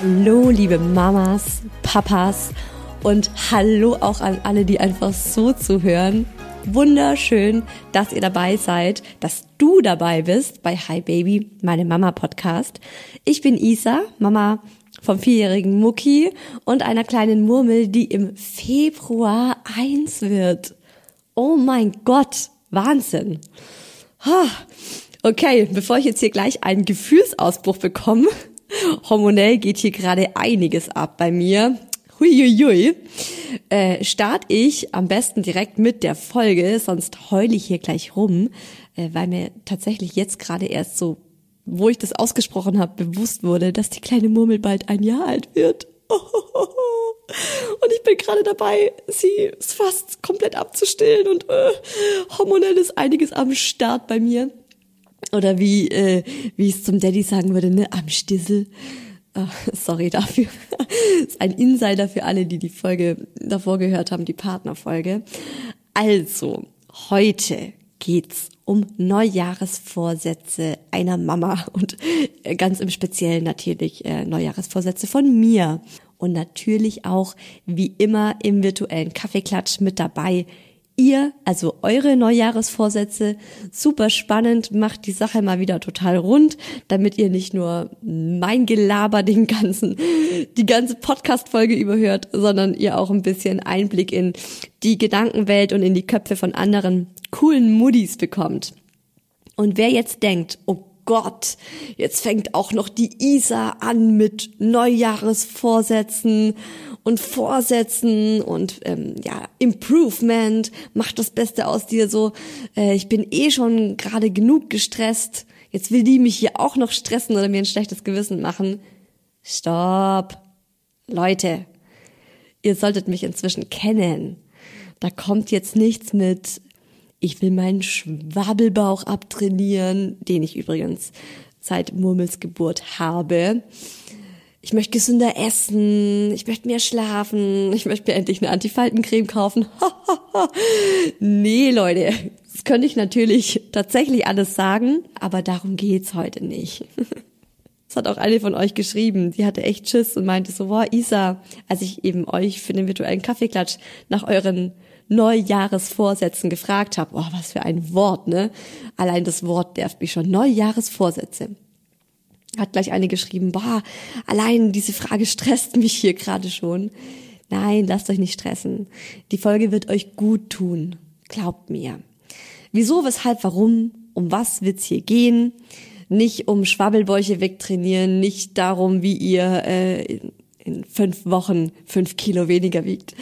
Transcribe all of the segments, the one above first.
Hallo, liebe Mamas, Papas und hallo auch an alle, die einfach so zuhören. Wunderschön, dass ihr dabei seid, dass du dabei bist bei Hi Baby, meine Mama Podcast. Ich bin Isa, Mama vom vierjährigen Mucki und einer kleinen Murmel, die im Februar eins wird. Oh mein Gott, Wahnsinn. Okay, bevor ich jetzt hier gleich einen Gefühlsausbruch bekomme, hormonell geht hier gerade einiges ab bei mir. Huiuiui. Äh, start ich am besten direkt mit der Folge, sonst heule ich hier gleich rum, äh, weil mir tatsächlich jetzt gerade erst so, wo ich das ausgesprochen habe, bewusst wurde, dass die kleine Murmel bald ein Jahr alt wird. Und ich bin gerade dabei, sie fast komplett abzustillen und äh, hormonell ist einiges am Start bei mir. Oder wie, äh, wie es zum Daddy sagen würde, ne, am Stissel. Oh, sorry dafür. ist ein Insider für alle, die die Folge davor gehört haben, die Partnerfolge. Also, heute geht's um Neujahresvorsätze einer Mama und ganz im Speziellen natürlich äh, Neujahresvorsätze von mir. Und natürlich auch wie immer im virtuellen Kaffeeklatsch mit dabei ihr, also eure Neujahresvorsätze, super spannend, macht die Sache mal wieder total rund, damit ihr nicht nur mein Gelaber den ganzen, die ganze Podcast-Folge überhört, sondern ihr auch ein bisschen Einblick in die Gedankenwelt und in die Köpfe von anderen coolen Muddis bekommt. Und wer jetzt denkt, oh Gott, jetzt fängt auch noch die Isa an mit Neujahresvorsätzen und Vorsätzen und ähm, ja Improvement, mach das Beste aus dir so. Äh, ich bin eh schon gerade genug gestresst. Jetzt will die mich hier auch noch stressen oder mir ein schlechtes Gewissen machen. Stopp, Leute, ihr solltet mich inzwischen kennen. Da kommt jetzt nichts mit ich will meinen Schwabbelbauch abtrainieren, den ich übrigens seit Murmels Geburt habe. Ich möchte gesünder essen, ich möchte mehr schlafen, ich möchte mir endlich eine Antifaltencreme kaufen. nee, Leute, das könnte ich natürlich tatsächlich alles sagen, aber darum geht's heute nicht. Das hat auch eine von euch geschrieben. Die hatte echt Schiss und meinte so, boah, Isa, als ich eben euch für den virtuellen Kaffeeklatsch nach euren Neujahresvorsätzen gefragt habe. Oh, was für ein Wort, ne? Allein das Wort nervt mich schon. Neujahresvorsätze. Hat gleich eine geschrieben, boah, allein diese Frage stresst mich hier gerade schon. Nein, lasst euch nicht stressen. Die Folge wird euch gut tun. Glaubt mir. Wieso, weshalb, warum, um was wird's hier gehen? Nicht um Schwabbelbäuche wegtrainieren, nicht darum, wie ihr äh, in, in fünf Wochen fünf Kilo weniger wiegt.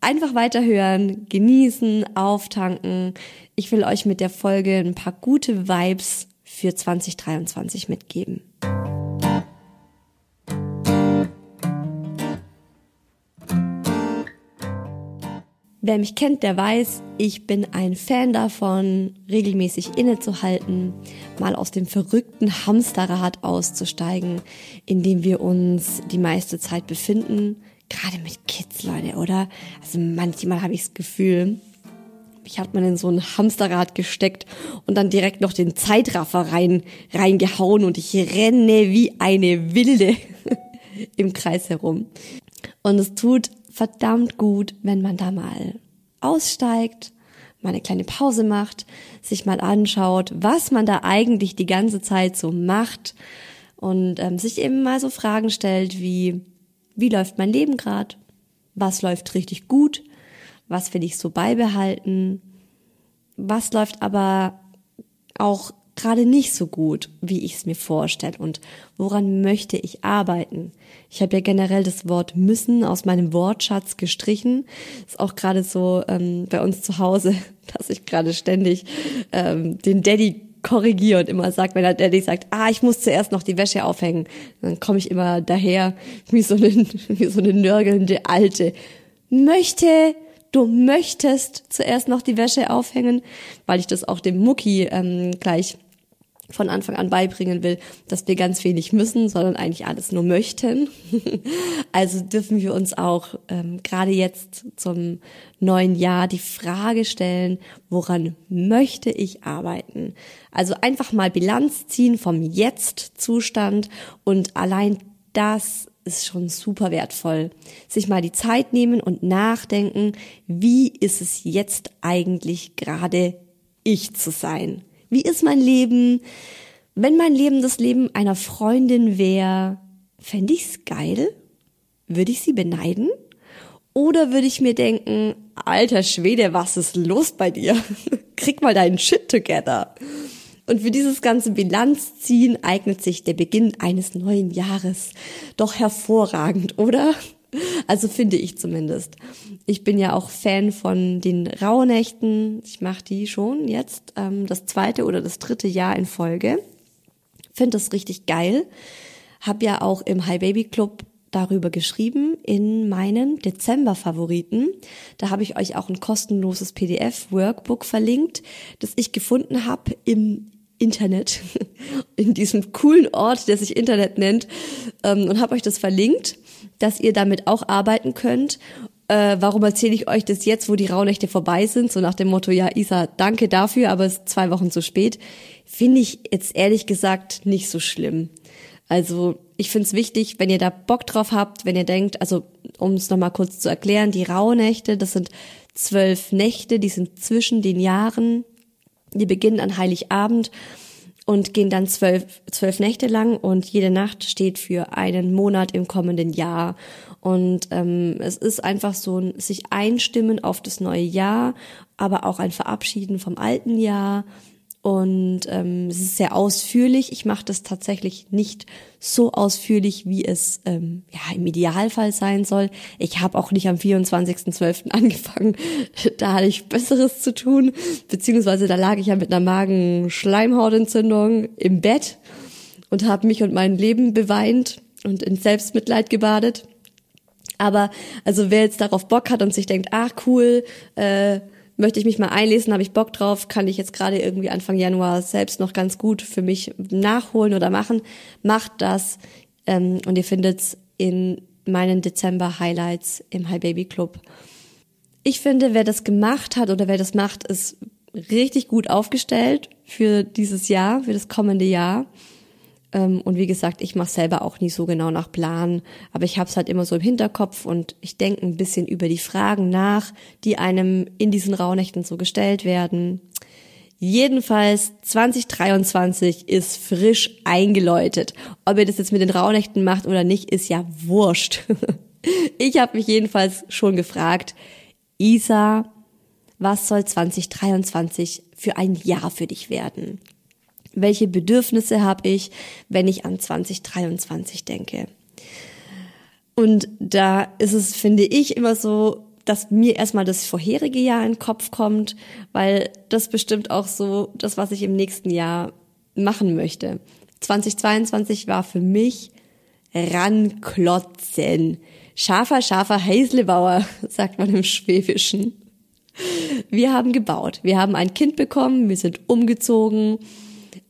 Einfach weiterhören, genießen, auftanken. Ich will euch mit der Folge ein paar gute Vibes für 2023 mitgeben. Wer mich kennt, der weiß, ich bin ein Fan davon, regelmäßig innezuhalten, mal aus dem verrückten Hamsterrad auszusteigen, in dem wir uns die meiste Zeit befinden. Gerade mit Kids, Leute, oder? Also manchmal habe ich das Gefühl, mich hat man in so ein Hamsterrad gesteckt und dann direkt noch den Zeitraffer rein, reingehauen und ich renne wie eine Wilde im Kreis herum. Und es tut verdammt gut, wenn man da mal aussteigt, mal eine kleine Pause macht, sich mal anschaut, was man da eigentlich die ganze Zeit so macht und ähm, sich eben mal so Fragen stellt wie, wie läuft mein Leben gerade? Was läuft richtig gut? Was will ich so beibehalten? Was läuft aber auch gerade nicht so gut, wie ich es mir vorstelle und woran möchte ich arbeiten. Ich habe ja generell das Wort müssen aus meinem Wortschatz gestrichen. Ist auch gerade so ähm, bei uns zu Hause, dass ich gerade ständig ähm, den Daddy korrigiere und immer sagt, wenn der Daddy sagt, ah, ich muss zuerst noch die Wäsche aufhängen, dann komme ich immer daher wie so eine, wie so eine nörgelnde Alte. Möchte du möchtest zuerst noch die Wäsche aufhängen, weil ich das auch dem Mucki ähm, gleich von Anfang an beibringen will, dass wir ganz wenig müssen, sondern eigentlich alles nur möchten. also dürfen wir uns auch ähm, gerade jetzt zum neuen Jahr die Frage stellen, woran möchte ich arbeiten? Also einfach mal Bilanz ziehen vom Jetzt-Zustand und allein das ist schon super wertvoll. Sich mal die Zeit nehmen und nachdenken, wie ist es jetzt eigentlich gerade ich zu sein? Wie ist mein Leben? Wenn mein Leben das Leben einer Freundin wäre, fände ich's geil? Würde ich sie beneiden? Oder würde ich mir denken, alter Schwede, was ist los bei dir? Krieg mal deinen Shit together. Und für dieses ganze Bilanzziehen eignet sich der Beginn eines neuen Jahres doch hervorragend, oder? Also finde ich zumindest. Ich bin ja auch Fan von den Rauhnächten. Ich mache die schon jetzt ähm, das zweite oder das dritte Jahr in Folge. Finde das richtig geil. Hab ja auch im High Baby Club darüber geschrieben in meinen Dezember-Favoriten. Da habe ich euch auch ein kostenloses PDF-Workbook verlinkt, das ich gefunden habe im Internet, in diesem coolen Ort, der sich Internet nennt, ähm, und habe euch das verlinkt dass ihr damit auch arbeiten könnt. Äh, warum erzähle ich euch das jetzt, wo die Rauhnächte vorbei sind? So nach dem Motto, ja, Isa, danke dafür, aber es ist zwei Wochen zu spät. Finde ich jetzt ehrlich gesagt nicht so schlimm. Also ich finde es wichtig, wenn ihr da Bock drauf habt, wenn ihr denkt, also um es nochmal kurz zu erklären, die Rauhnächte, das sind zwölf Nächte, die sind zwischen den Jahren, die beginnen an Heiligabend und gehen dann zwölf, zwölf Nächte lang und jede Nacht steht für einen Monat im kommenden Jahr. Und ähm, es ist einfach so ein sich einstimmen auf das neue Jahr, aber auch ein Verabschieden vom alten Jahr und ähm, es ist sehr ausführlich. Ich mache das tatsächlich nicht so ausführlich, wie es ähm, ja im Idealfall sein soll. Ich habe auch nicht am 24.12. angefangen. Da hatte ich Besseres zu tun, beziehungsweise da lag ich ja mit einer Magenschleimhautentzündung im Bett und habe mich und mein Leben beweint und in Selbstmitleid gebadet. Aber also wer jetzt darauf Bock hat und sich denkt, ach cool, äh, möchte ich mich mal einlesen, habe ich Bock drauf, kann ich jetzt gerade irgendwie Anfang Januar selbst noch ganz gut für mich nachholen oder machen, macht das ähm, und ihr findet's in meinen Dezember-Highlights im High Baby Club. Ich finde, wer das gemacht hat oder wer das macht, ist richtig gut aufgestellt für dieses Jahr, für das kommende Jahr. Ähm, und wie gesagt, ich mache selber auch nie so genau nach Plan, aber ich habe es halt immer so im Hinterkopf und ich denke ein bisschen über die Fragen nach, die einem in diesen Rauhnächten so gestellt werden. Jedenfalls 2023 ist frisch eingeläutet. Ob ihr das jetzt mit den Rauhnächten macht oder nicht, ist ja wurscht. Ich habe mich jedenfalls schon gefragt, Isa, was soll 2023 für ein Jahr für dich werden? Welche Bedürfnisse habe ich, wenn ich an 2023 denke? Und da ist es, finde ich, immer so, dass mir erstmal das vorherige Jahr in den Kopf kommt, weil das bestimmt auch so das, was ich im nächsten Jahr machen möchte. 2022 war für mich ranklotzen. Schafer, Schafer, Heislebauer, sagt man im Schwäbischen. Wir haben gebaut. Wir haben ein Kind bekommen. Wir sind umgezogen.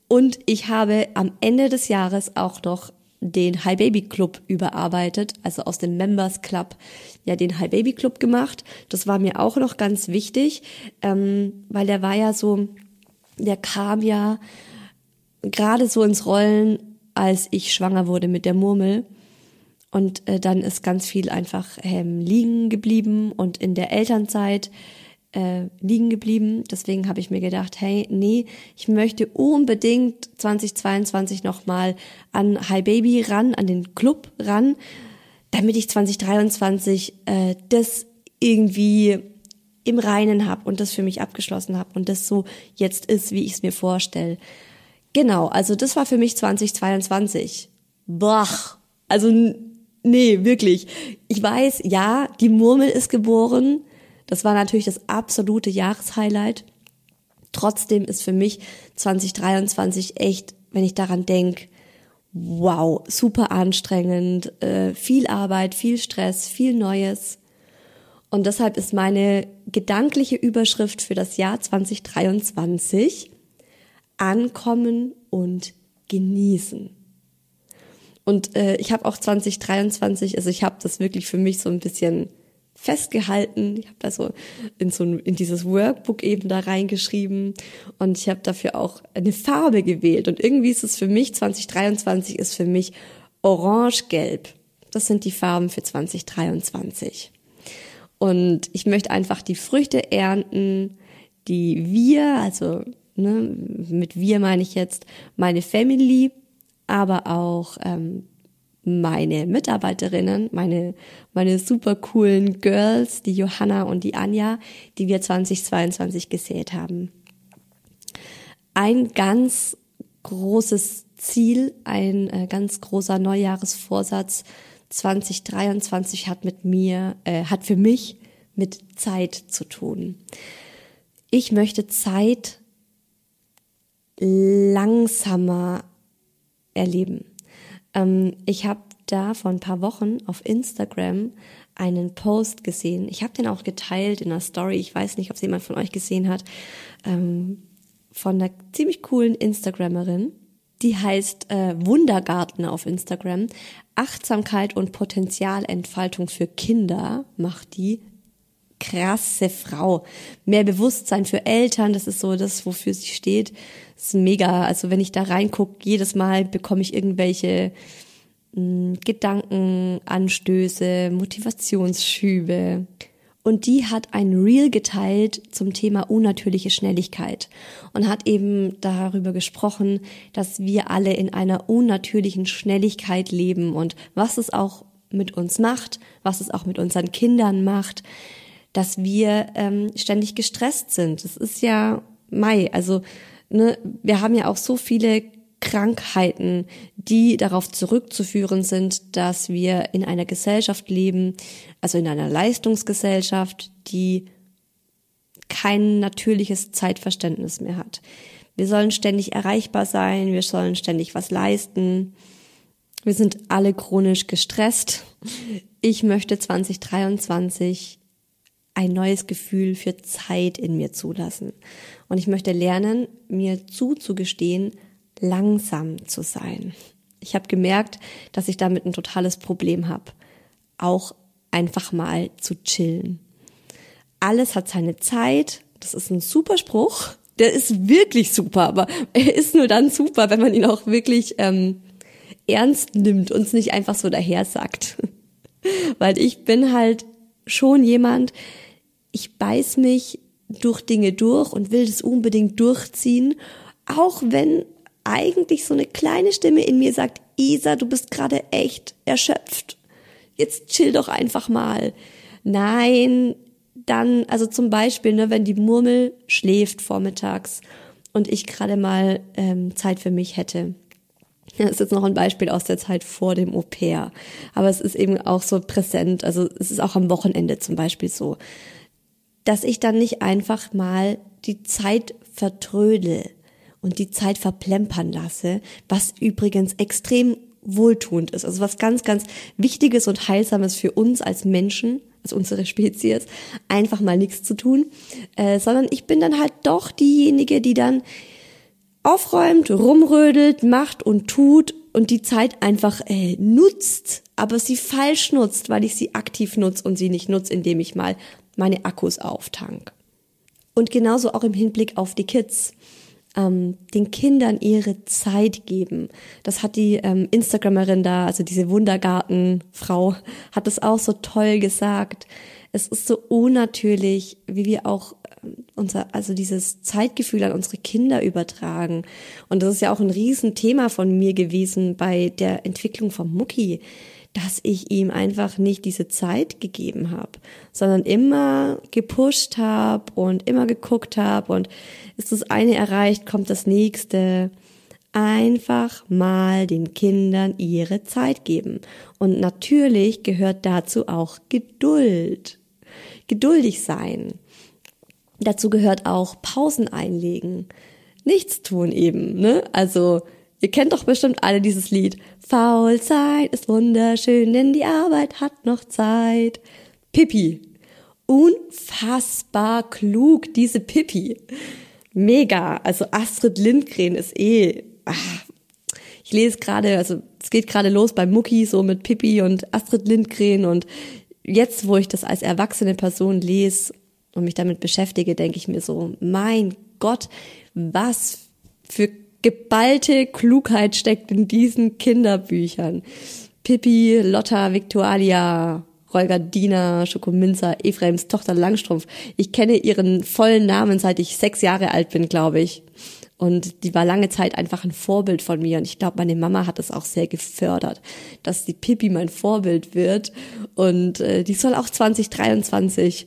Und ich habe am Ende des Jahres auch noch den High Baby Club überarbeitet, also aus dem Members Club ja den High Baby Club gemacht. Das war mir auch noch ganz wichtig, ähm, weil der war ja so, der kam ja gerade so ins Rollen, als ich schwanger wurde mit der Murmel. Und äh, dann ist ganz viel einfach ähm, liegen geblieben und in der Elternzeit äh, liegen geblieben. Deswegen habe ich mir gedacht, hey, nee, ich möchte unbedingt 2022 nochmal an Hi Baby ran, an den Club ran, damit ich 2023 äh, das irgendwie im Reinen habe und das für mich abgeschlossen habe und das so jetzt ist, wie ich es mir vorstelle. Genau, also das war für mich 2022. Boah, also nee, wirklich. Ich weiß, ja, die Murmel ist geboren, das war natürlich das absolute Jahreshighlight. Trotzdem ist für mich 2023 echt, wenn ich daran denke, wow, super anstrengend, äh, viel Arbeit, viel Stress, viel Neues. Und deshalb ist meine gedankliche Überschrift für das Jahr 2023 Ankommen und genießen. Und äh, ich habe auch 2023, also ich habe das wirklich für mich so ein bisschen festgehalten. Ich habe da so in so in dieses Workbook eben da reingeschrieben und ich habe dafür auch eine Farbe gewählt und irgendwie ist es für mich 2023 ist für mich orange-gelb. Das sind die Farben für 2023. Und ich möchte einfach die Früchte ernten, die wir, also ne, mit wir meine ich jetzt meine Family, aber auch ähm, meine Mitarbeiterinnen, meine, meine super coolen Girls, die Johanna und die Anja, die wir 2022 gesät haben. Ein ganz großes Ziel, ein äh, ganz großer Neujahresvorsatz 2023 hat mit mir, äh, hat für mich mit Zeit zu tun. Ich möchte Zeit langsamer erleben. Ähm, ich habe da vor ein paar Wochen auf Instagram einen Post gesehen. Ich habe den auch geteilt in einer Story. Ich weiß nicht, ob es jemand von euch gesehen hat. Ähm, von einer ziemlich coolen Instagrammerin. Die heißt äh, Wundergarten auf Instagram. Achtsamkeit und Potenzialentfaltung für Kinder macht die. Krasse Frau. Mehr Bewusstsein für Eltern, das ist so das, wofür sie steht. Ist mega. Also wenn ich da reingucke, jedes Mal bekomme ich irgendwelche mh, Gedankenanstöße, Motivationsschübe. Und die hat ein Reel geteilt zum Thema unnatürliche Schnelligkeit und hat eben darüber gesprochen, dass wir alle in einer unnatürlichen Schnelligkeit leben und was es auch mit uns macht, was es auch mit unseren Kindern macht, dass wir ähm, ständig gestresst sind. Das ist ja Mai, also ne, wir haben ja auch so viele Krankheiten, die darauf zurückzuführen sind, dass wir in einer Gesellschaft leben, also in einer Leistungsgesellschaft, die kein natürliches Zeitverständnis mehr hat. Wir sollen ständig erreichbar sein, wir sollen ständig was leisten. Wir sind alle chronisch gestresst. Ich möchte 2023 ein neues Gefühl für Zeit in mir zulassen. Und ich möchte lernen, mir zuzugestehen, langsam zu sein. Ich habe gemerkt, dass ich damit ein totales Problem habe. Auch einfach mal zu chillen. Alles hat seine Zeit. Das ist ein super Spruch. Der ist wirklich super, aber er ist nur dann super, wenn man ihn auch wirklich ähm, ernst nimmt und es nicht einfach so daher sagt. Weil ich bin halt schon jemand, ich beiß mich durch Dinge durch und will das unbedingt durchziehen, auch wenn eigentlich so eine kleine Stimme in mir sagt, Isa, du bist gerade echt erschöpft. Jetzt chill doch einfach mal. Nein, dann, also zum Beispiel, ne, wenn die Murmel schläft vormittags und ich gerade mal ähm, Zeit für mich hätte. Das ist jetzt noch ein Beispiel aus der Zeit vor dem Au pair. Aber es ist eben auch so präsent. Also es ist auch am Wochenende zum Beispiel so, dass ich dann nicht einfach mal die Zeit vertrödel und die Zeit verplempern lasse, was übrigens extrem wohltuend ist. Also was ganz, ganz Wichtiges und Heilsames für uns als Menschen, also unsere Spezies, einfach mal nichts zu tun, äh, sondern ich bin dann halt doch diejenige, die dann aufräumt, rumrödelt, macht und tut und die Zeit einfach äh, nutzt, aber sie falsch nutzt, weil ich sie aktiv nutze und sie nicht nutze, indem ich mal meine Akkus auftank. Und genauso auch im Hinblick auf die Kids. Ähm, den Kindern ihre Zeit geben. Das hat die ähm, Instagramerin da, also diese Wundergartenfrau, hat das auch so toll gesagt. Es ist so unnatürlich, wie wir auch unser, also dieses Zeitgefühl an unsere Kinder übertragen. Und das ist ja auch ein Riesenthema von mir gewesen bei der Entwicklung vom Mucki, dass ich ihm einfach nicht diese Zeit gegeben habe, sondern immer gepusht habe und immer geguckt habe und ist das eine erreicht, kommt das nächste. Einfach mal den Kindern ihre Zeit geben. Und natürlich gehört dazu auch Geduld. Geduldig sein. Dazu gehört auch Pausen einlegen. Nichts tun eben, ne? Also, ihr kennt doch bestimmt alle dieses Lied. Faul sein ist wunderschön, denn die Arbeit hat noch Zeit. Pippi. Unfassbar klug, diese Pippi. Mega. Also Astrid Lindgren ist eh. Ach, ich lese gerade, also es geht gerade los bei Mucki, so mit Pippi und Astrid Lindgren und jetzt, wo ich das als erwachsene Person lese, und mich damit beschäftige, denke ich mir so, mein Gott, was für geballte Klugheit steckt in diesen Kinderbüchern. Pippi, Lotta, Victualia, Rolga Dina, Schokominzer, Ephraims Tochter Langstrumpf. Ich kenne ihren vollen Namen, seit ich sechs Jahre alt bin, glaube ich. Und die war lange Zeit einfach ein Vorbild von mir. Und ich glaube, meine Mama hat es auch sehr gefördert, dass die Pippi mein Vorbild wird. Und äh, die soll auch 2023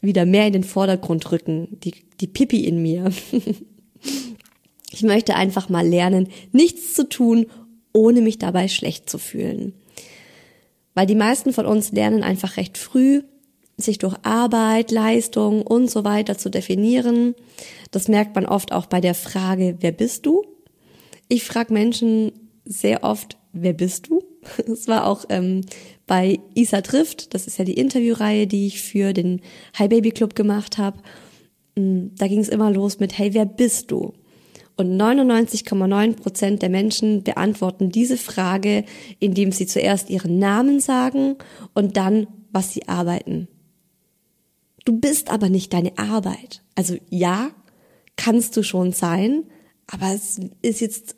wieder mehr in den Vordergrund rücken, die, die Pippi in mir. ich möchte einfach mal lernen, nichts zu tun, ohne mich dabei schlecht zu fühlen. Weil die meisten von uns lernen einfach recht früh, sich durch Arbeit, Leistung und so weiter zu definieren. Das merkt man oft auch bei der Frage, wer bist du? Ich frage Menschen sehr oft, wer bist du? Das war auch ähm, bei Isa trifft, das ist ja die Interviewreihe, die ich für den Hi Baby Club gemacht habe. Mm, da ging es immer los mit Hey, wer bist du? Und 99,9 Prozent der Menschen beantworten diese Frage, indem sie zuerst ihren Namen sagen und dann, was sie arbeiten. Du bist aber nicht deine Arbeit. Also ja, kannst du schon sein, aber es ist jetzt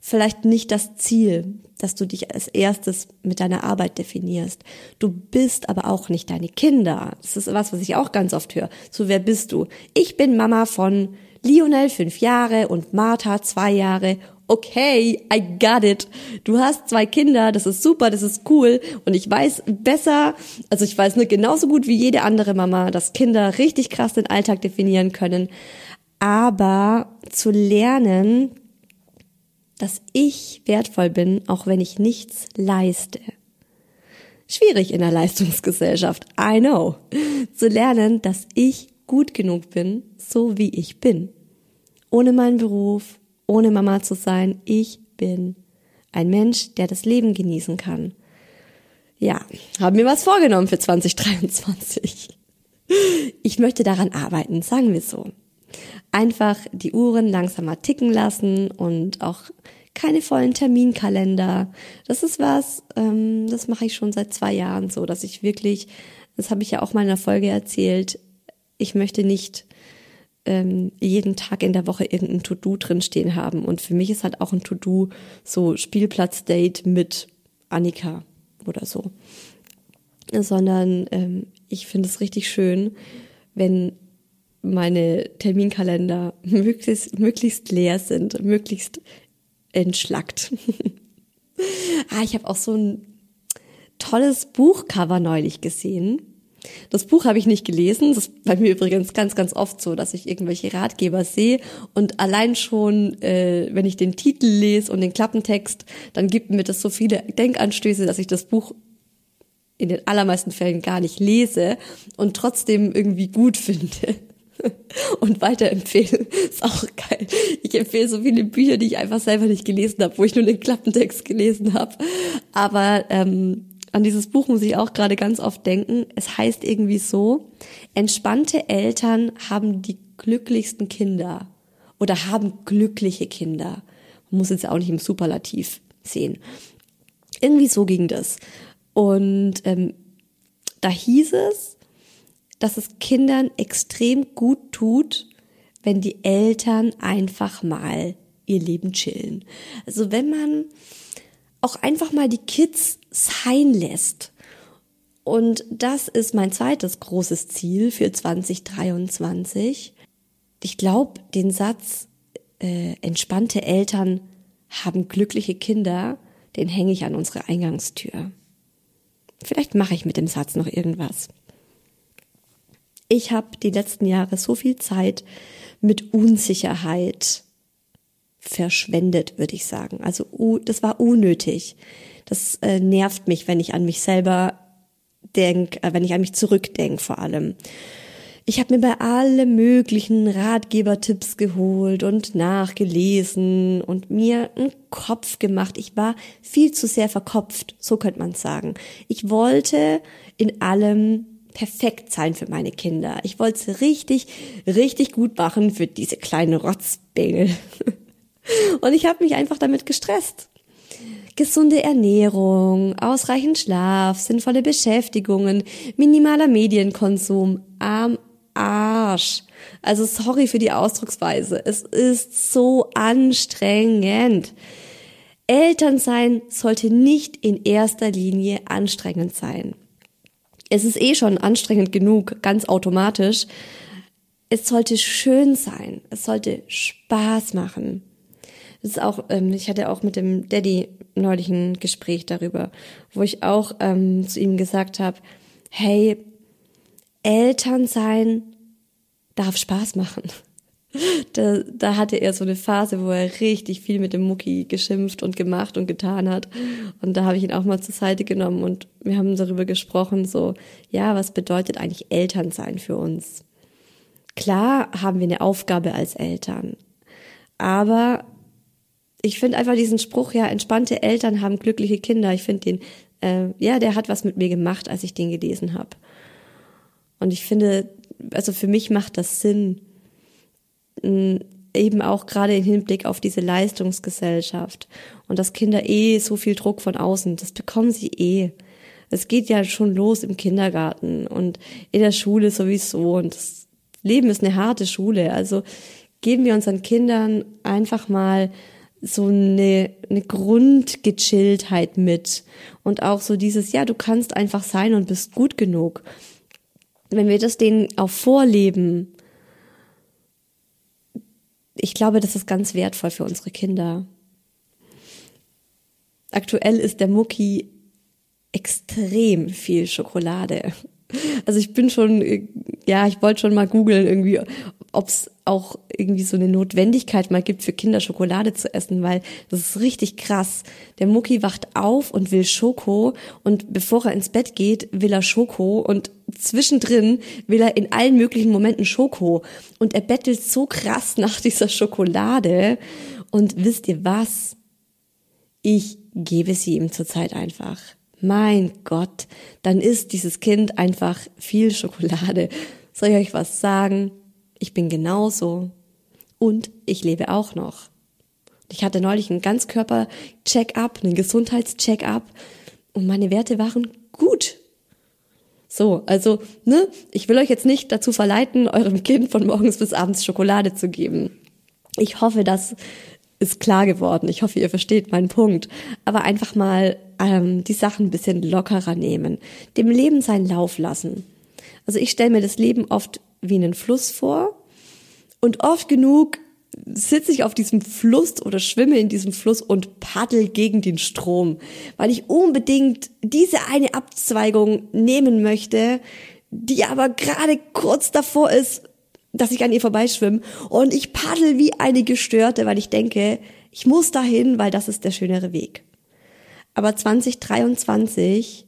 vielleicht nicht das Ziel, dass du dich als erstes mit deiner Arbeit definierst. Du bist aber auch nicht deine Kinder. Das ist was, was ich auch ganz oft höre. So, wer bist du? Ich bin Mama von Lionel, fünf Jahre, und Martha, zwei Jahre. Okay, I got it. Du hast zwei Kinder, das ist super, das ist cool. Und ich weiß besser, also ich weiß nur genauso gut wie jede andere Mama, dass Kinder richtig krass den Alltag definieren können. Aber zu lernen, dass ich wertvoll bin, auch wenn ich nichts leiste. Schwierig in der Leistungsgesellschaft, I know. Zu lernen, dass ich gut genug bin, so wie ich bin. Ohne meinen Beruf, ohne Mama zu sein, ich bin ein Mensch, der das Leben genießen kann. Ja, haben mir was vorgenommen für 2023. Ich möchte daran arbeiten, sagen wir so einfach die Uhren langsamer ticken lassen und auch keine vollen Terminkalender. Das ist was, ähm, das mache ich schon seit zwei Jahren so, dass ich wirklich, das habe ich ja auch mal in der Folge erzählt, ich möchte nicht ähm, jeden Tag in der Woche irgendein To-Do drinstehen haben. Und für mich ist halt auch ein To-Do so Spielplatz-Date mit Annika oder so. Sondern ähm, ich finde es richtig schön, wenn meine Terminkalender möglichst, möglichst leer sind, möglichst entschlackt. ah, ich habe auch so ein tolles Buchcover neulich gesehen. Das Buch habe ich nicht gelesen. Das ist bei mir übrigens ganz, ganz oft so, dass ich irgendwelche Ratgeber sehe und allein schon, äh, wenn ich den Titel lese und den Klappentext, dann gibt mir das so viele Denkanstöße, dass ich das Buch in den allermeisten Fällen gar nicht lese und trotzdem irgendwie gut finde und weiterempfehlen. Ist auch geil. Ich empfehle so viele Bücher, die ich einfach selber nicht gelesen habe, wo ich nur den Klappentext gelesen habe. Aber ähm, an dieses Buch muss ich auch gerade ganz oft denken. Es heißt irgendwie so, entspannte Eltern haben die glücklichsten Kinder oder haben glückliche Kinder. Man muss jetzt auch nicht im Superlativ sehen. Irgendwie so ging das. Und ähm, da hieß es, dass es Kindern extrem gut tut, wenn die Eltern einfach mal ihr Leben chillen. Also wenn man auch einfach mal die Kids sein lässt. Und das ist mein zweites großes Ziel für 2023. Ich glaube, den Satz, äh, entspannte Eltern haben glückliche Kinder, den hänge ich an unsere Eingangstür. Vielleicht mache ich mit dem Satz noch irgendwas. Ich habe die letzten Jahre so viel Zeit mit Unsicherheit verschwendet, würde ich sagen. Also das war unnötig. Das äh, nervt mich, wenn ich an mich selber denk, äh, wenn ich an mich zurückdenke vor allem. Ich habe mir bei alle möglichen Ratgebertipps geholt und nachgelesen und mir einen Kopf gemacht. Ich war viel zu sehr verkopft, so könnte man sagen. Ich wollte in allem perfekt sein für meine Kinder. Ich wollte es richtig, richtig gut machen für diese kleinen Rotzbengel. Und ich habe mich einfach damit gestresst. Gesunde Ernährung, ausreichend Schlaf, sinnvolle Beschäftigungen, minimaler Medienkonsum, am Arsch. Also sorry für die Ausdrucksweise. Es ist so anstrengend. Elternsein sollte nicht in erster Linie anstrengend sein. Es ist eh schon anstrengend genug, ganz automatisch. Es sollte schön sein. Es sollte Spaß machen. Das ist auch, ähm, ich hatte auch mit dem Daddy neulich ein Gespräch darüber, wo ich auch ähm, zu ihm gesagt habe, hey, Eltern sein darf Spaß machen. Da, da hatte er so eine Phase, wo er richtig viel mit dem Mucki geschimpft und gemacht und getan hat. Und da habe ich ihn auch mal zur Seite genommen und wir haben darüber gesprochen, so, ja, was bedeutet eigentlich Eltern sein für uns? Klar haben wir eine Aufgabe als Eltern, aber ich finde einfach diesen Spruch, ja, entspannte Eltern haben glückliche Kinder. Ich finde den, äh, ja, der hat was mit mir gemacht, als ich den gelesen habe. Und ich finde, also für mich macht das Sinn, eben auch gerade im Hinblick auf diese Leistungsgesellschaft und dass Kinder eh so viel Druck von außen, das bekommen sie eh. Es geht ja schon los im Kindergarten und in der Schule sowieso und das Leben ist eine harte Schule. Also geben wir unseren Kindern einfach mal so eine, eine Grundgechilltheit mit und auch so dieses, ja, du kannst einfach sein und bist gut genug. Wenn wir das denen auch vorleben, ich glaube, das ist ganz wertvoll für unsere Kinder. Aktuell ist der Mucki extrem viel Schokolade. Also ich bin schon, ja, ich wollte schon mal googeln irgendwie, ob es auch irgendwie so eine Notwendigkeit mal gibt für Kinder Schokolade zu essen, weil das ist richtig krass. Der Mucki wacht auf und will Schoko und bevor er ins Bett geht, will er Schoko und zwischendrin will er in allen möglichen Momenten Schoko und er bettelt so krass nach dieser Schokolade und wisst ihr was? Ich gebe sie ihm zurzeit einfach. Mein Gott, dann isst dieses Kind einfach viel Schokolade. Soll ich euch was sagen? Ich bin genauso und ich lebe auch noch. Ich hatte neulich einen Ganzkörper-Check-up, einen Gesundheits-Check-up und meine Werte waren gut. So, also, ne, ich will euch jetzt nicht dazu verleiten, eurem Kind von morgens bis abends Schokolade zu geben. Ich hoffe, das ist klar geworden. Ich hoffe, ihr versteht meinen Punkt. Aber einfach mal ähm, die Sachen ein bisschen lockerer nehmen, dem Leben seinen Lauf lassen. Also ich stelle mir das Leben oft wie einen Fluss vor und oft genug sitze ich auf diesem Fluss oder schwimme in diesem Fluss und paddel gegen den Strom, weil ich unbedingt diese eine Abzweigung nehmen möchte, die aber gerade kurz davor ist, dass ich an ihr vorbeischwimme und ich paddel wie eine Gestörte, weil ich denke, ich muss dahin, weil das ist der schönere Weg. Aber 2023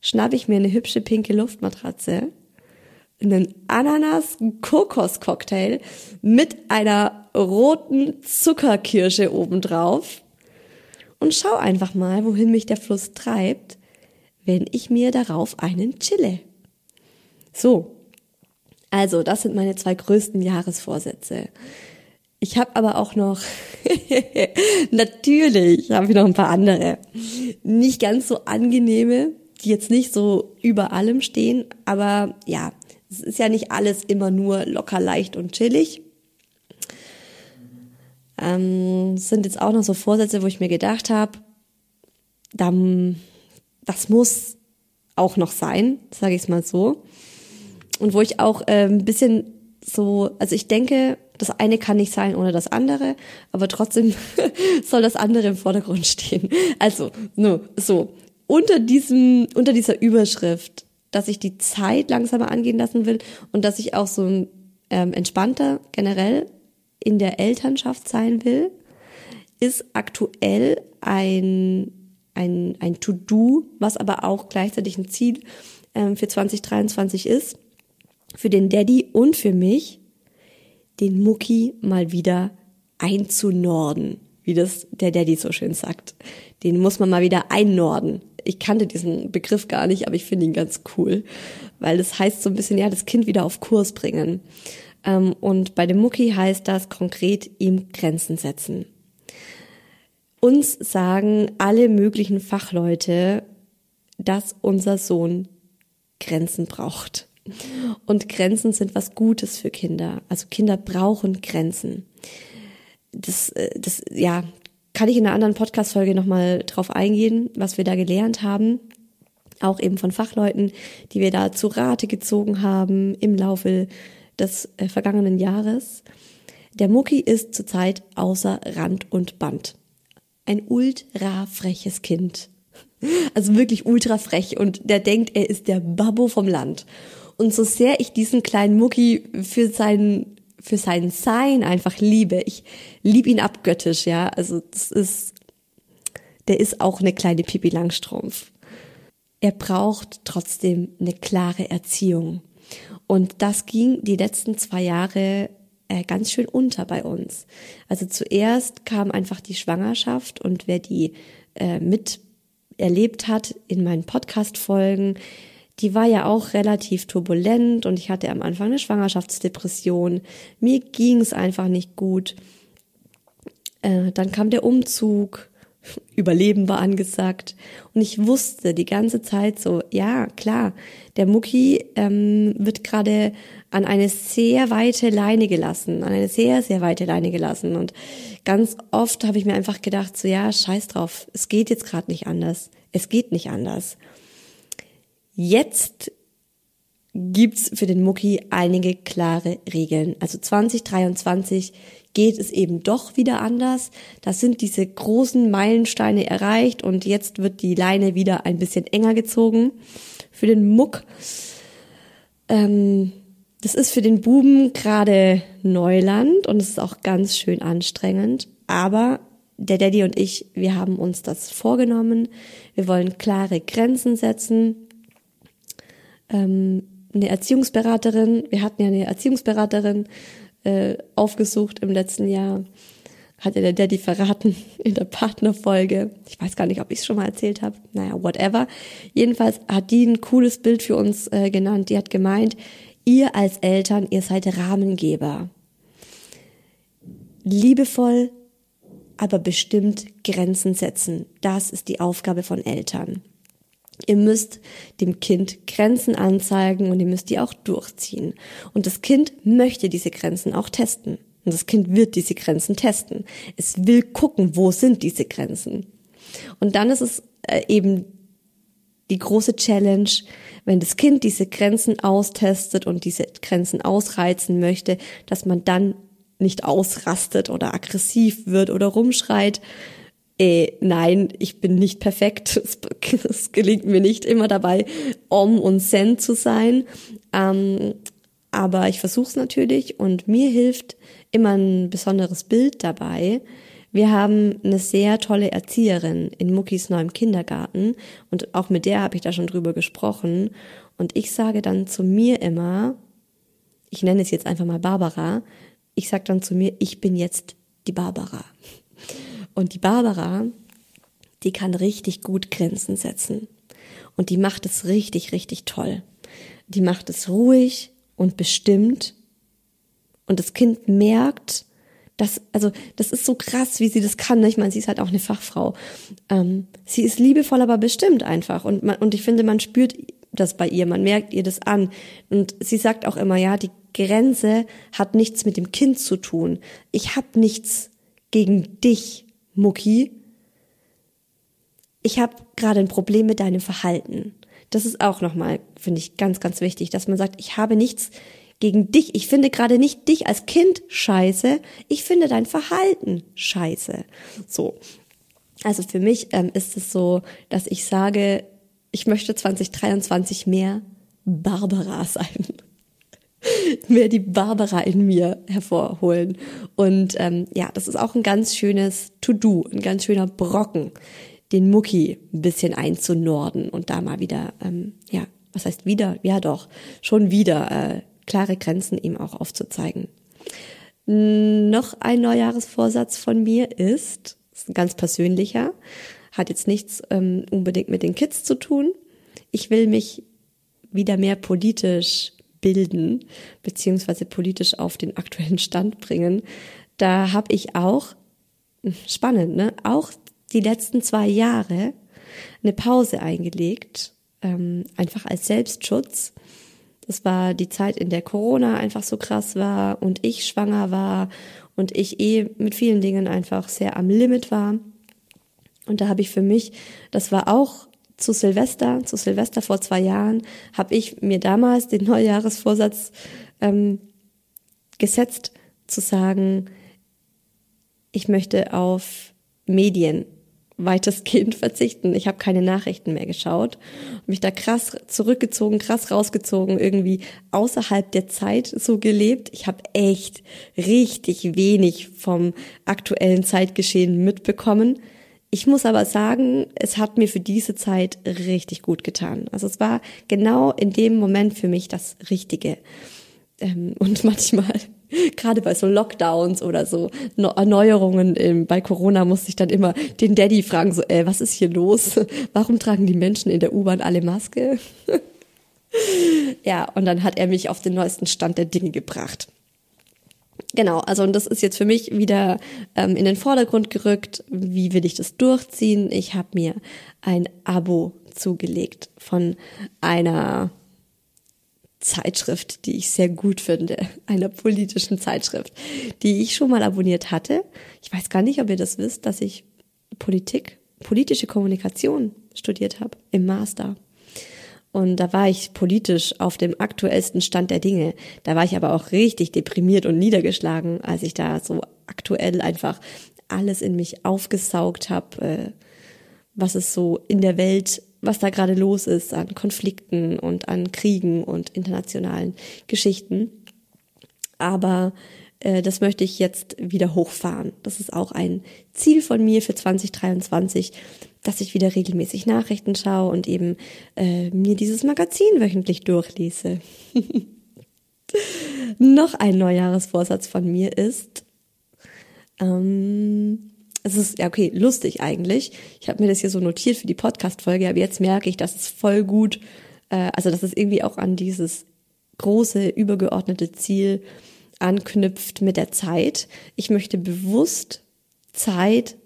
schnappe ich mir eine hübsche pinke Luftmatratze einen Ananas-Kokos-Cocktail mit einer roten Zuckerkirsche obendrauf und schau einfach mal, wohin mich der Fluss treibt, wenn ich mir darauf einen chille. So, also das sind meine zwei größten Jahresvorsätze. Ich habe aber auch noch, natürlich habe ich noch ein paar andere, nicht ganz so angenehme, die jetzt nicht so über allem stehen, aber ja, es ist ja nicht alles immer nur locker, leicht und chillig. Ähm, sind jetzt auch noch so Vorsätze, wo ich mir gedacht habe, das muss auch noch sein, sage ich es mal so. Und wo ich auch äh, ein bisschen so, also ich denke, das eine kann nicht sein ohne das andere, aber trotzdem soll das andere im Vordergrund stehen. Also, nur so, unter diesem, unter dieser Überschrift dass ich die Zeit langsamer angehen lassen will und dass ich auch so ähm, entspannter generell in der Elternschaft sein will, ist aktuell ein, ein, ein To-Do, was aber auch gleichzeitig ein Ziel ähm, für 2023 ist, für den Daddy und für mich, den Mucki mal wieder einzunorden, wie das der Daddy so schön sagt. Den muss man mal wieder einnorden ich kannte diesen Begriff gar nicht, aber ich finde ihn ganz cool, weil das heißt so ein bisschen, ja, das Kind wieder auf Kurs bringen. Ähm, und bei dem Mucki heißt das konkret ihm Grenzen setzen. Uns sagen alle möglichen Fachleute, dass unser Sohn Grenzen braucht. Und Grenzen sind was Gutes für Kinder. Also Kinder brauchen Grenzen. Das, äh, das, ja, kann ich in einer anderen Podcast-Folge nochmal drauf eingehen, was wir da gelernt haben. Auch eben von Fachleuten, die wir da zu Rate gezogen haben im Laufe des äh, vergangenen Jahres. Der Mucki ist zurzeit außer Rand und Band. Ein ultra freches Kind. Also wirklich ultra frech und der denkt, er ist der Babbo vom Land. Und so sehr ich diesen kleinen Mucki für seinen für sein Sein einfach liebe. Ich liebe ihn abgöttisch, ja. Also das ist, der ist auch eine kleine Pipi Langstrumpf. Er braucht trotzdem eine klare Erziehung. Und das ging die letzten zwei Jahre äh, ganz schön unter bei uns. Also zuerst kam einfach die Schwangerschaft und wer die äh, mit erlebt hat in meinen Podcast-Folgen, die war ja auch relativ turbulent und ich hatte am Anfang eine Schwangerschaftsdepression. Mir ging es einfach nicht gut. Äh, dann kam der Umzug, Überleben war angesagt und ich wusste die ganze Zeit so, ja klar, der Mucki ähm, wird gerade an eine sehr weite Leine gelassen, an eine sehr, sehr weite Leine gelassen und ganz oft habe ich mir einfach gedacht, so ja, scheiß drauf, es geht jetzt gerade nicht anders, es geht nicht anders. Jetzt gibt's für den Mucki einige klare Regeln. Also 2023 geht es eben doch wieder anders. Da sind diese großen Meilensteine erreicht und jetzt wird die Leine wieder ein bisschen enger gezogen. Für den Muck, ähm, das ist für den Buben gerade Neuland und es ist auch ganz schön anstrengend. Aber der Daddy und ich, wir haben uns das vorgenommen. Wir wollen klare Grenzen setzen ähm, eine Erziehungsberaterin, wir hatten ja eine Erziehungsberaterin äh, aufgesucht im letzten Jahr, hat ja der Daddy verraten in der Partnerfolge. Ich weiß gar nicht, ob ich es schon mal erzählt habe. Naja, whatever. Jedenfalls hat die ein cooles Bild für uns äh, genannt. Die hat gemeint, ihr als Eltern, ihr seid Rahmengeber. Liebevoll, aber bestimmt Grenzen setzen. Das ist die Aufgabe von Eltern. Ihr müsst dem Kind Grenzen anzeigen und ihr müsst die auch durchziehen. Und das Kind möchte diese Grenzen auch testen. Und das Kind wird diese Grenzen testen. Es will gucken, wo sind diese Grenzen. Und dann ist es äh, eben die große Challenge, wenn das Kind diese Grenzen austestet und diese Grenzen ausreizen möchte, dass man dann nicht ausrastet oder aggressiv wird oder rumschreit. Äh, nein, ich bin nicht perfekt. Es, es gelingt mir nicht immer dabei, om und zen zu sein. Ähm, aber ich versuche es natürlich und mir hilft immer ein besonderes Bild dabei. Wir haben eine sehr tolle Erzieherin in Muckis neuem Kindergarten und auch mit der habe ich da schon drüber gesprochen. Und ich sage dann zu mir immer, ich nenne es jetzt einfach mal Barbara, ich sage dann zu mir, ich bin jetzt die Barbara. Und die Barbara, die kann richtig gut Grenzen setzen. Und die macht es richtig, richtig toll. Die macht es ruhig und bestimmt. Und das Kind merkt, dass, also, das ist so krass, wie sie das kann. Ich meine, sie ist halt auch eine Fachfrau. Ähm, sie ist liebevoll, aber bestimmt einfach. Und, man, und ich finde, man spürt das bei ihr, man merkt ihr das an. Und sie sagt auch immer, ja, die Grenze hat nichts mit dem Kind zu tun. Ich habe nichts gegen dich, Mucki. Ich habe gerade ein Problem mit deinem Verhalten. Das ist auch nochmal, finde ich, ganz, ganz wichtig, dass man sagt, ich habe nichts gegen dich. Ich finde gerade nicht dich als Kind scheiße. Ich finde dein Verhalten scheiße. So. Also für mich ähm, ist es so, dass ich sage, ich möchte 2023 mehr Barbara sein mehr die Barbara in mir hervorholen. Und ähm, ja, das ist auch ein ganz schönes To-Do, ein ganz schöner Brocken, den Mucki ein bisschen einzunorden und da mal wieder, ähm, ja, was heißt wieder? Ja doch, schon wieder äh, klare Grenzen ihm auch aufzuzeigen. Noch ein Neujahresvorsatz von mir ist, ist ein ganz persönlicher, hat jetzt nichts ähm, unbedingt mit den Kids zu tun. Ich will mich wieder mehr politisch bilden, beziehungsweise politisch auf den aktuellen Stand bringen. Da habe ich auch, spannend, ne, auch die letzten zwei Jahre eine Pause eingelegt, ähm, einfach als Selbstschutz. Das war die Zeit, in der Corona einfach so krass war und ich schwanger war und ich eh mit vielen Dingen einfach sehr am Limit war. Und da habe ich für mich, das war auch zu Silvester, zu Silvester vor zwei Jahren, habe ich mir damals den Neujahresvorsatz ähm, gesetzt, zu sagen, ich möchte auf Medien weitestgehend verzichten. Ich habe keine Nachrichten mehr geschaut, mich da krass zurückgezogen, krass rausgezogen, irgendwie außerhalb der Zeit so gelebt. Ich habe echt richtig wenig vom aktuellen Zeitgeschehen mitbekommen. Ich muss aber sagen, es hat mir für diese Zeit richtig gut getan. Also es war genau in dem Moment für mich das Richtige. Ähm, und manchmal, gerade bei so Lockdowns oder so Erneuerungen bei Corona, musste ich dann immer den Daddy fragen, so, äh, was ist hier los? Warum tragen die Menschen in der U-Bahn alle Maske? ja, und dann hat er mich auf den neuesten Stand der Dinge gebracht. Genau, also und das ist jetzt für mich wieder ähm, in den Vordergrund gerückt. Wie will ich das durchziehen? Ich habe mir ein Abo zugelegt von einer Zeitschrift, die ich sehr gut finde, einer politischen Zeitschrift, die ich schon mal abonniert hatte. Ich weiß gar nicht, ob ihr das wisst, dass ich Politik, politische Kommunikation studiert habe im Master. Und da war ich politisch auf dem aktuellsten Stand der Dinge. Da war ich aber auch richtig deprimiert und niedergeschlagen, als ich da so aktuell einfach alles in mich aufgesaugt habe, äh, was es so in der Welt, was da gerade los ist an Konflikten und an Kriegen und internationalen Geschichten. Aber das möchte ich jetzt wieder hochfahren. Das ist auch ein Ziel von mir für 2023, dass ich wieder regelmäßig Nachrichten schaue und eben äh, mir dieses Magazin wöchentlich durchlese. Noch ein Neujahresvorsatz von mir ist, ähm, es ist ja okay, lustig eigentlich. Ich habe mir das hier so notiert für die Podcast-Folge, aber jetzt merke ich, dass es voll gut, äh, also dass es irgendwie auch an dieses große, übergeordnete Ziel anknüpft mit der Zeit. Ich möchte bewusst Zeit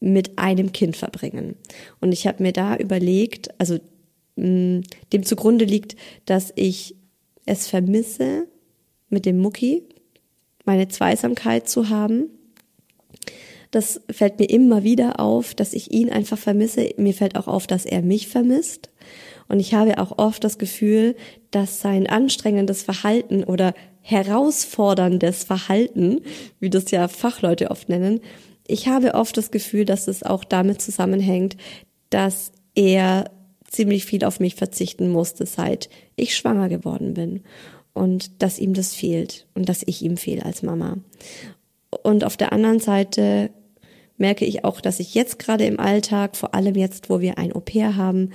mit einem Kind verbringen. Und ich habe mir da überlegt, also mh, dem zugrunde liegt, dass ich es vermisse, mit dem Mucki meine Zweisamkeit zu haben. Das fällt mir immer wieder auf, dass ich ihn einfach vermisse. Mir fällt auch auf, dass er mich vermisst. Und ich habe auch oft das Gefühl, dass sein anstrengendes Verhalten oder herausforderndes Verhalten, wie das ja Fachleute oft nennen, ich habe oft das Gefühl, dass es auch damit zusammenhängt, dass er ziemlich viel auf mich verzichten musste, seit ich schwanger geworden bin. Und dass ihm das fehlt und dass ich ihm fehle als Mama. Und auf der anderen Seite merke ich auch, dass ich jetzt gerade im Alltag, vor allem jetzt, wo wir ein Au-pair haben,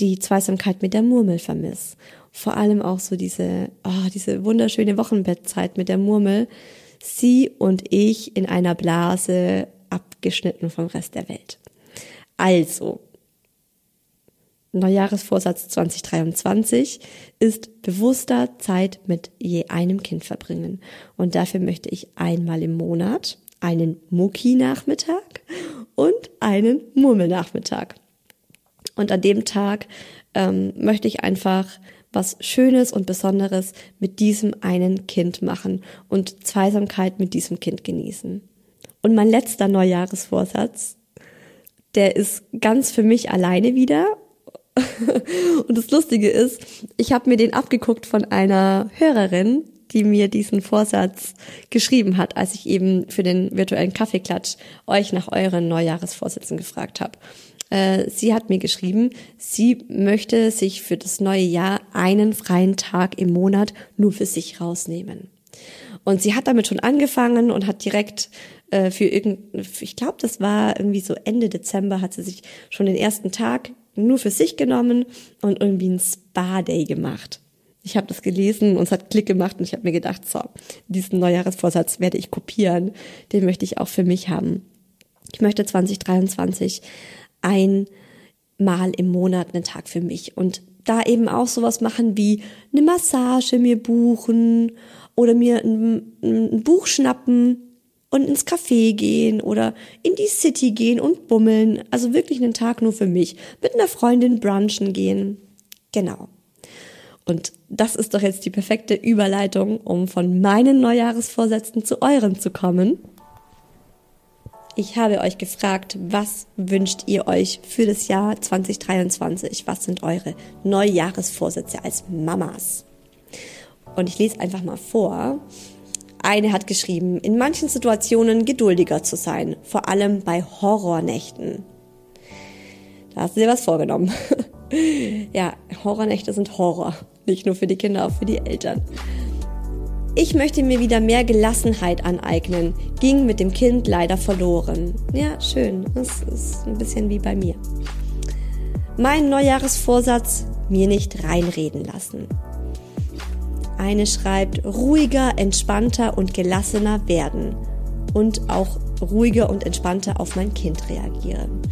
die Zweisamkeit mit der Murmel vermisse. Vor allem auch so diese, oh, diese wunderschöne Wochenbettzeit mit der Murmel. Sie und ich in einer Blase abgeschnitten vom Rest der Welt. Also, Neujahresvorsatz 2023 ist bewusster Zeit mit je einem Kind verbringen. Und dafür möchte ich einmal im Monat einen Mucki-Nachmittag und einen Murmelnachmittag. Und an dem Tag ähm, möchte ich einfach was Schönes und Besonderes mit diesem einen Kind machen und Zweisamkeit mit diesem Kind genießen. Und mein letzter Neujahresvorsatz, der ist ganz für mich alleine wieder und das Lustige ist, ich habe mir den abgeguckt von einer Hörerin, die mir diesen Vorsatz geschrieben hat, als ich eben für den virtuellen Kaffeeklatsch euch nach euren Neujahresvorsätzen gefragt habe. Äh, sie hat mir geschrieben, sie möchte sich für das neue Jahr einen freien Tag im Monat nur für sich rausnehmen. Und sie hat damit schon angefangen und hat direkt äh, für irgendein, ich glaube, das war irgendwie so Ende Dezember, hat sie sich schon den ersten Tag nur für sich genommen und irgendwie ein Spa-Day gemacht. Ich habe das gelesen und es hat Klick gemacht und ich habe mir gedacht, so, diesen Neujahresvorsatz werde ich kopieren, den möchte ich auch für mich haben. Ich möchte 2023 einmal im Monat einen Tag für mich und da eben auch sowas machen wie eine Massage mir buchen oder mir ein, ein Buch schnappen und ins Café gehen oder in die City gehen und bummeln. Also wirklich einen Tag nur für mich. Mit einer Freundin brunchen gehen. Genau. Und das ist doch jetzt die perfekte Überleitung, um von meinen Neujahresvorsätzen zu euren zu kommen. Ich habe euch gefragt, was wünscht ihr euch für das Jahr 2023? Was sind eure Neujahresvorsätze als Mamas? Und ich lese einfach mal vor. Eine hat geschrieben, in manchen Situationen geduldiger zu sein, vor allem bei Horrornächten. Da hast du dir was vorgenommen. ja, Horrornächte sind Horror. Nicht nur für die Kinder, auch für die Eltern. Ich möchte mir wieder mehr Gelassenheit aneignen, ging mit dem Kind leider verloren. Ja, schön. Das ist ein bisschen wie bei mir. Mein Neujahresvorsatz, mir nicht reinreden lassen. Eine schreibt, ruhiger, entspannter und gelassener werden und auch ruhiger und entspannter auf mein Kind reagieren.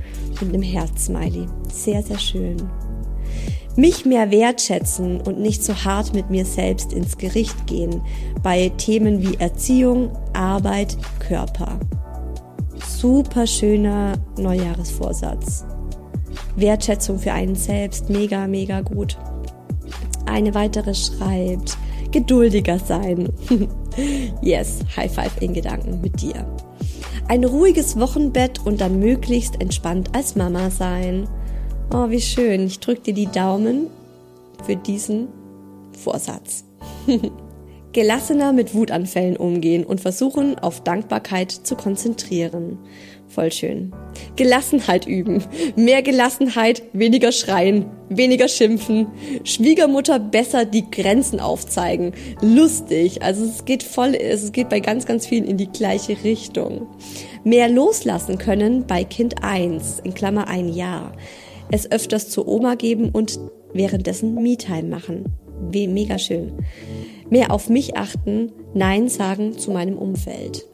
Mit einem Herz-Smiley. Sehr, sehr schön. Mich mehr wertschätzen und nicht so hart mit mir selbst ins Gericht gehen bei Themen wie Erziehung, Arbeit, Körper. Super schöner Neujahresvorsatz. Wertschätzung für einen selbst, mega, mega gut. Eine weitere schreibt, geduldiger sein. yes, High Five in Gedanken mit dir. Ein ruhiges Wochenbett und dann möglichst entspannt als Mama sein. Oh, wie schön. Ich drücke dir die Daumen für diesen Vorsatz. Gelassener mit Wutanfällen umgehen und versuchen, auf Dankbarkeit zu konzentrieren. Voll schön. Gelassenheit üben. Mehr Gelassenheit, weniger schreien, weniger schimpfen. Schwiegermutter besser die Grenzen aufzeigen. Lustig. Also es geht voll, es geht bei ganz, ganz vielen in die gleiche Richtung. Mehr loslassen können bei Kind 1, in Klammer ein Jahr. Es öfters zur Oma geben und währenddessen Me-Time machen. Wie mega schön. Mehr auf mich achten, Nein sagen zu meinem Umfeld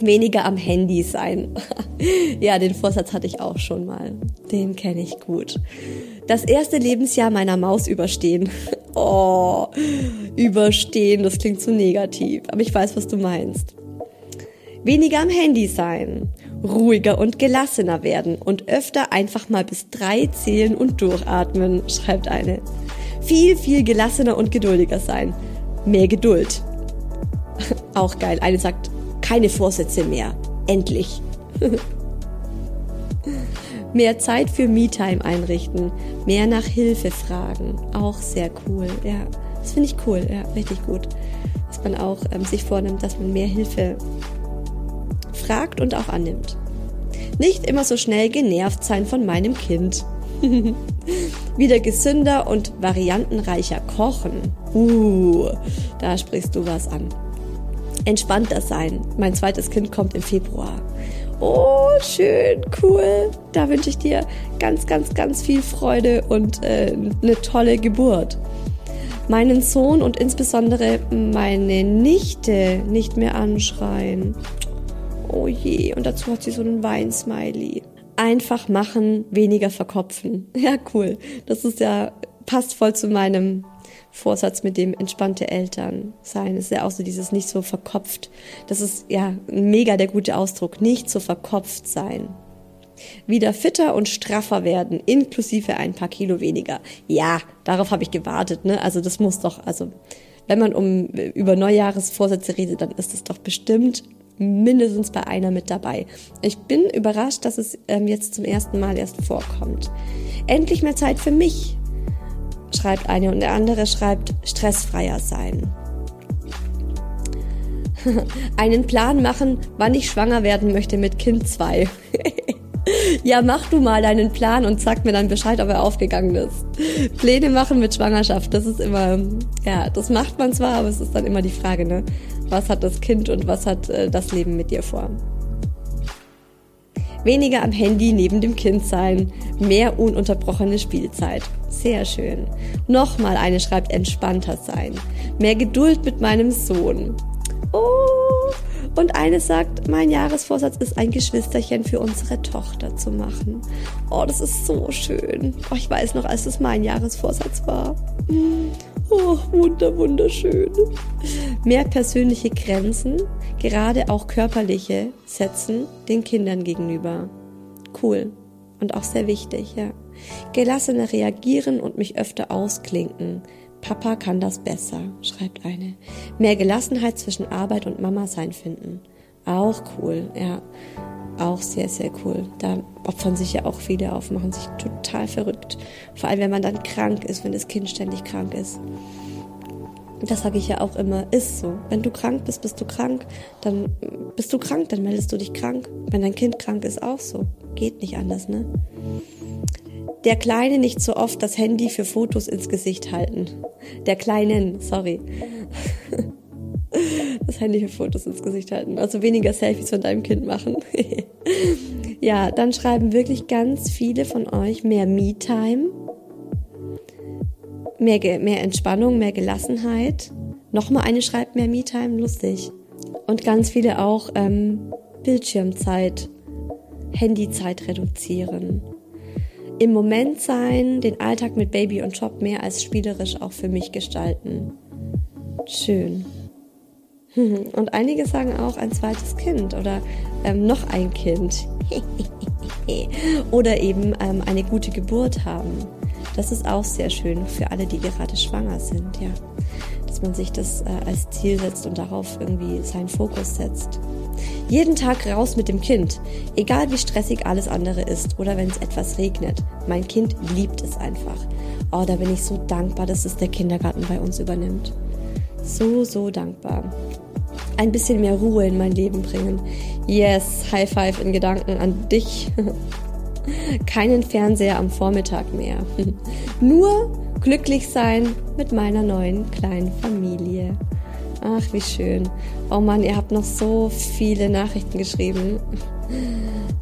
weniger am Handy sein. ja, den Vorsatz hatte ich auch schon mal. Den kenne ich gut. Das erste Lebensjahr meiner Maus überstehen. oh, überstehen, das klingt zu negativ, aber ich weiß, was du meinst. Weniger am Handy sein, ruhiger und gelassener werden und öfter einfach mal bis drei zählen und durchatmen, schreibt eine. Viel, viel gelassener und geduldiger sein. Mehr Geduld. Auch geil. Eine sagt, keine Vorsätze mehr. Endlich. mehr Zeit für Me-Time einrichten, mehr nach Hilfe fragen, auch sehr cool. Ja, das finde ich cool, ja, richtig gut. Dass man auch ähm, sich vornimmt, dass man mehr Hilfe fragt und auch annimmt. Nicht immer so schnell genervt sein von meinem Kind. Wieder gesünder und variantenreicher kochen. Uh, da sprichst du was an. Entspannter sein. Mein zweites Kind kommt im Februar. Oh, schön, cool. Da wünsche ich dir ganz, ganz, ganz viel Freude und äh, eine tolle Geburt. Meinen Sohn und insbesondere meine Nichte nicht mehr anschreien. Oh je, und dazu hat sie so einen Weinsmiley. Einfach machen, weniger verkopfen. Ja, cool. Das ist ja, passt voll zu meinem Vorsatz mit dem entspannte Eltern sein. ist ja auch so dieses nicht so verkopft. Das ist ja mega der gute Ausdruck. Nicht so verkopft sein. Wieder fitter und straffer werden, inklusive ein paar Kilo weniger. Ja, darauf habe ich gewartet. Ne? Also das muss doch, also wenn man um über Neujahresvorsätze redet, dann ist es doch bestimmt mindestens bei einer mit dabei. Ich bin überrascht, dass es ähm, jetzt zum ersten Mal erst vorkommt. Endlich mehr Zeit für mich, schreibt eine und der andere schreibt stressfreier sein. Einen Plan machen, wann ich schwanger werden möchte mit Kind 2. ja, mach du mal deinen Plan und sag mir dann Bescheid, ob er aufgegangen ist. Pläne machen mit Schwangerschaft, das ist immer, ja, das macht man zwar, aber es ist dann immer die Frage, ne? Was hat das Kind und was hat äh, das Leben mit dir vor? Weniger am Handy neben dem Kind sein, mehr ununterbrochene Spielzeit. Sehr schön. Nochmal eine schreibt entspannter sein, mehr Geduld mit meinem Sohn. Oh, und eine sagt, mein Jahresvorsatz ist ein Geschwisterchen für unsere Tochter zu machen. Oh, das ist so schön. Oh, ich weiß noch, als es mein Jahresvorsatz war. Oh, wunder, wunderschön. Mehr persönliche Grenzen, gerade auch körperliche, setzen den Kindern gegenüber. Cool. Und auch sehr wichtig, ja. Gelassener reagieren und mich öfter ausklinken. Papa kann das besser, schreibt eine. Mehr Gelassenheit zwischen Arbeit und Mama sein finden. Auch cool, ja. Auch sehr, sehr cool. Da opfern sich ja auch viele auf, machen sich total verrückt. Vor allem, wenn man dann krank ist, wenn das Kind ständig krank ist. Das sage ich ja auch immer, ist so. Wenn du krank bist, bist du krank, dann bist du krank, dann meldest du dich krank. Wenn dein Kind krank ist, auch so. Geht nicht anders, ne? Der Kleine nicht so oft das Handy für Fotos ins Gesicht halten. Der Kleinen, sorry. das Handy für Fotos ins Gesicht halten. Also weniger Selfies von deinem Kind machen. ja, dann schreiben wirklich ganz viele von euch mehr Me-Time, mehr, mehr Entspannung, mehr Gelassenheit. Nochmal eine schreibt mehr Me-Time, lustig. Und ganz viele auch ähm, Bildschirmzeit, Handyzeit reduzieren. Im Moment sein, den Alltag mit Baby und Job mehr als spielerisch auch für mich gestalten. Schön. Und einige sagen auch ein zweites Kind oder ähm, noch ein Kind. oder eben ähm, eine gute Geburt haben. Das ist auch sehr schön für alle, die gerade schwanger sind, ja. Dass man sich das äh, als Ziel setzt und darauf irgendwie seinen Fokus setzt. Jeden Tag raus mit dem Kind, egal wie stressig alles andere ist oder wenn es etwas regnet. Mein Kind liebt es einfach. Oh, da bin ich so dankbar, dass es der Kindergarten bei uns übernimmt. So, so dankbar ein bisschen mehr Ruhe in mein Leben bringen. Yes, High Five in Gedanken an dich. Keinen Fernseher am Vormittag mehr. Nur glücklich sein mit meiner neuen kleinen Familie. Ach, wie schön. Oh Mann, ihr habt noch so viele Nachrichten geschrieben.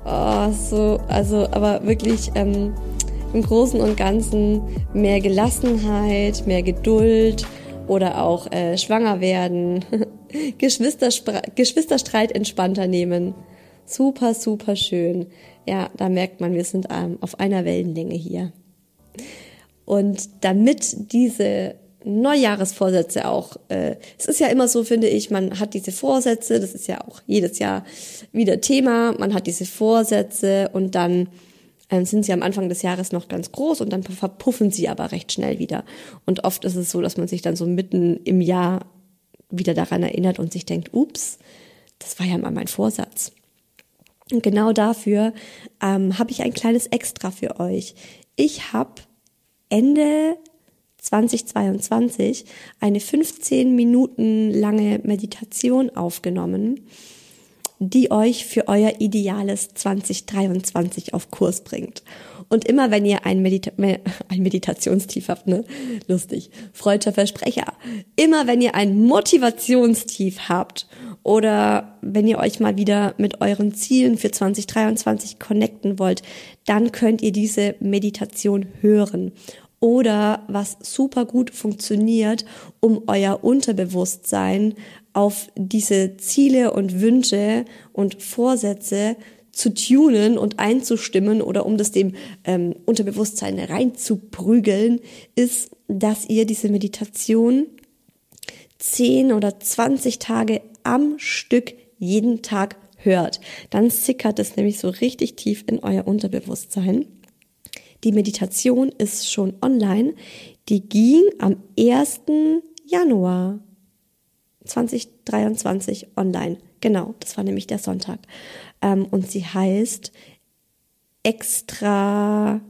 Oh, so, also, aber wirklich ähm, im Großen und Ganzen mehr Gelassenheit, mehr Geduld oder auch äh, schwanger werden, Geschwisterstreit entspannter nehmen. Super, super schön. Ja, da merkt man, wir sind ähm, auf einer Wellenlänge hier. Und damit diese Neujahresvorsätze auch, äh, es ist ja immer so, finde ich, man hat diese Vorsätze, das ist ja auch jedes Jahr wieder Thema, man hat diese Vorsätze und dann ähm, sind sie am Anfang des Jahres noch ganz groß und dann verpuffen sie aber recht schnell wieder. Und oft ist es so, dass man sich dann so mitten im Jahr wieder daran erinnert und sich denkt, ups, das war ja mal mein Vorsatz. Und genau dafür ähm, habe ich ein kleines Extra für euch. Ich habe Ende 2022 eine 15 Minuten lange Meditation aufgenommen, die euch für euer ideales 2023 auf Kurs bringt. Und immer wenn ihr ein, Medita ein Meditationstief habt, ne? Lustig. Freudscher Versprecher. Immer wenn ihr ein Motivationstief habt oder wenn ihr euch mal wieder mit euren Zielen für 2023 connecten wollt, dann könnt ihr diese Meditation hören. Oder was super gut funktioniert, um euer Unterbewusstsein auf diese Ziele und Wünsche und Vorsätze zu tunen und einzustimmen oder um das dem ähm, Unterbewusstsein reinzuprügeln, ist, dass ihr diese Meditation 10 oder 20 Tage am Stück jeden Tag hört. Dann sickert es nämlich so richtig tief in euer Unterbewusstsein. Die Meditation ist schon online. Die ging am 1. Januar 2023 online. Genau, das war nämlich der Sonntag. Ähm, und sie heißt extra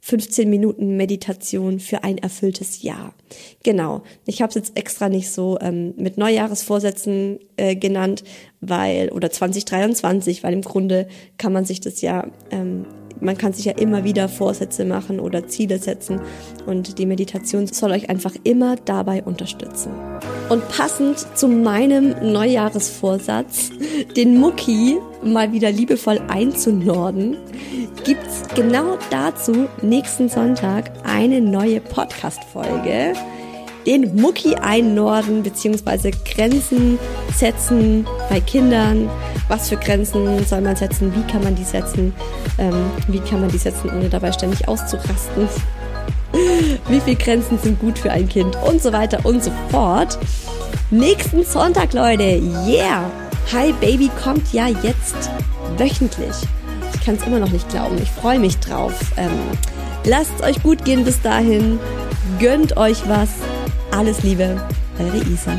15 Minuten Meditation für ein erfülltes Jahr. Genau. Ich habe es jetzt extra nicht so ähm, mit Neujahresvorsätzen äh, genannt, weil oder 2023, weil im Grunde kann man sich das ja ähm, man kann sich ja immer wieder Vorsätze machen oder Ziele setzen und die Meditation soll euch einfach immer dabei unterstützen. Und passend zu meinem Neujahresvorsatz, den Mucki mal wieder liebevoll einzunorden, gibt's genau dazu nächsten Sonntag eine neue Podcast-Folge den Mucki einnorden bzw. Grenzen setzen bei Kindern. Was für Grenzen soll man setzen? Wie kann man die setzen? Ähm, wie kann man die setzen, ohne dabei ständig auszurasten? wie viele Grenzen sind gut für ein Kind? Und so weiter und so fort. Nächsten Sonntag, Leute. Yeah! Hi Baby kommt ja jetzt wöchentlich. Ich kann es immer noch nicht glauben. Ich freue mich drauf. Ähm, lasst euch gut gehen bis dahin. Gönnt euch was. Alles Liebe, eure Isa.